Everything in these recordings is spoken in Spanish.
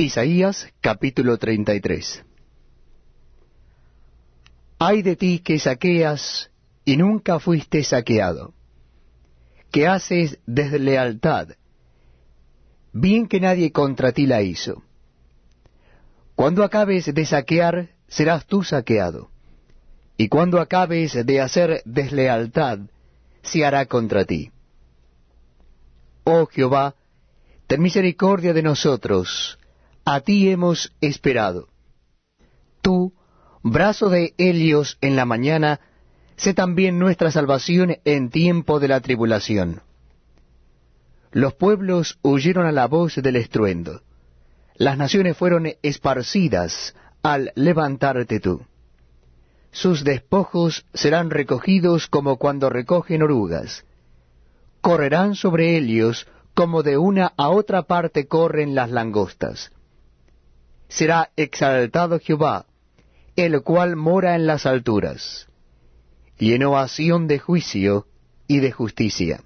Isaías capítulo 33 Ay de ti que saqueas y nunca fuiste saqueado, que haces deslealtad, bien que nadie contra ti la hizo. Cuando acabes de saquear, serás tú saqueado, y cuando acabes de hacer deslealtad, se hará contra ti. Oh Jehová, ten misericordia de nosotros, a ti hemos esperado. Tú, brazo de Helios en la mañana, sé también nuestra salvación en tiempo de la tribulación. Los pueblos huyeron a la voz del estruendo. Las naciones fueron esparcidas al levantarte tú. Sus despojos serán recogidos como cuando recogen orugas. Correrán sobre Helios como de una a otra parte corren las langostas será exaltado Jehová, el cual mora en las alturas, y en ovación de juicio y de justicia.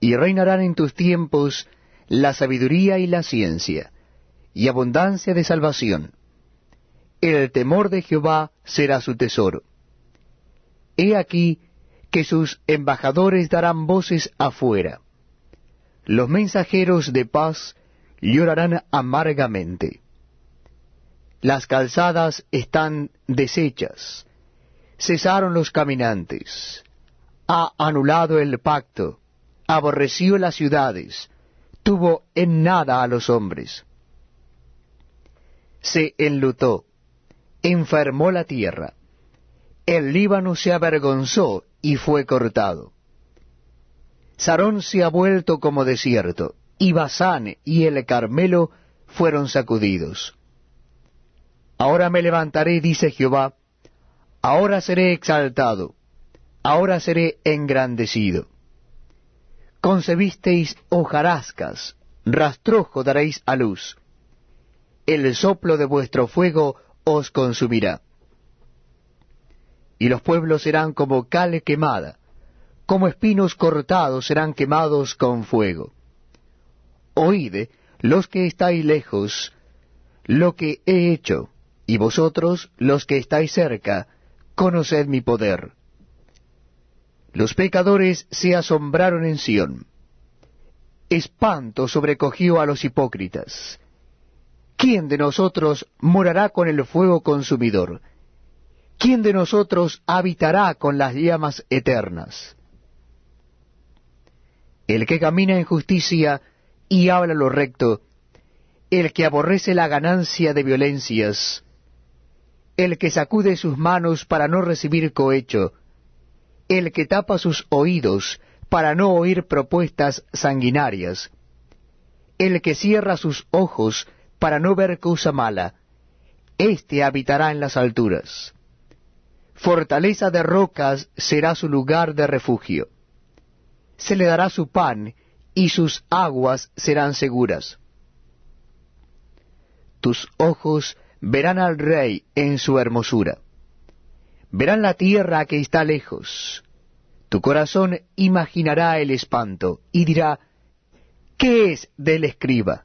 Y reinarán en tus tiempos la sabiduría y la ciencia, y abundancia de salvación. El temor de Jehová será su tesoro. He aquí que sus embajadores darán voces afuera. Los mensajeros de paz llorarán amargamente. Las calzadas están deshechas, cesaron los caminantes, ha anulado el pacto, aborreció las ciudades, tuvo en nada a los hombres. Se enlutó, enfermó la tierra, el Líbano se avergonzó y fue cortado. Sarón se ha vuelto como desierto, y Basán y el Carmelo fueron sacudidos. Ahora me levantaré, dice Jehová, ahora seré exaltado, ahora seré engrandecido. Concebisteis hojarascas, rastrojo daréis a luz. El soplo de vuestro fuego os consumirá. Y los pueblos serán como cal quemada, como espinos cortados serán quemados con fuego oíd, los que estáis lejos, lo que he hecho, y vosotros, los que estáis cerca, conoced mi poder. Los pecadores se asombraron en Sión. Espanto sobrecogió a los hipócritas. ¿Quién de nosotros morará con el fuego consumidor? ¿Quién de nosotros habitará con las llamas eternas? El que camina en justicia y habla lo recto, el que aborrece la ganancia de violencias, el que sacude sus manos para no recibir cohecho, el que tapa sus oídos para no oír propuestas sanguinarias, el que cierra sus ojos para no ver cosa mala, éste habitará en las alturas. Fortaleza de rocas será su lugar de refugio. Se le dará su pan y sus aguas serán seguras. Tus ojos verán al rey en su hermosura. Verán la tierra que está lejos. Tu corazón imaginará el espanto y dirá, ¿qué es del escriba?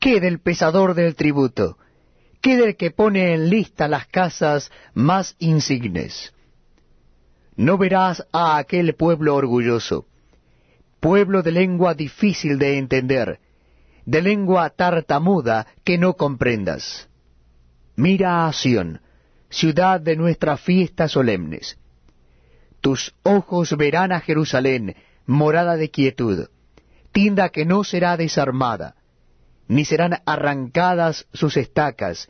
¿Qué del pesador del tributo? ¿Qué del que pone en lista las casas más insignes? No verás a aquel pueblo orgulloso pueblo de lengua difícil de entender, de lengua tartamuda que no comprendas. Mira a Sión, ciudad de nuestras fiestas solemnes. Tus ojos verán a Jerusalén, morada de quietud, tienda que no será desarmada, ni serán arrancadas sus estacas,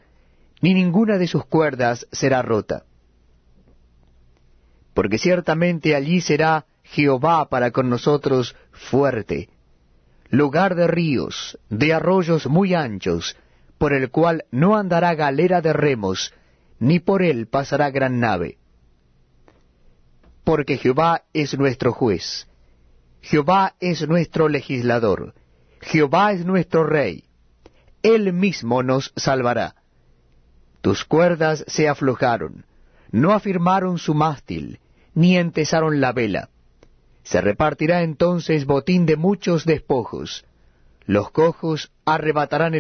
ni ninguna de sus cuerdas será rota. Porque ciertamente allí será Jehová para con nosotros fuerte, lugar de ríos, de arroyos muy anchos, por el cual no andará galera de remos, ni por él pasará gran nave. Porque Jehová es nuestro juez, Jehová es nuestro legislador, Jehová es nuestro rey, él mismo nos salvará. Tus cuerdas se aflojaron, no afirmaron su mástil, ni entesaron la vela se repartirá entonces botín de muchos despojos. Los cojos arrebatarán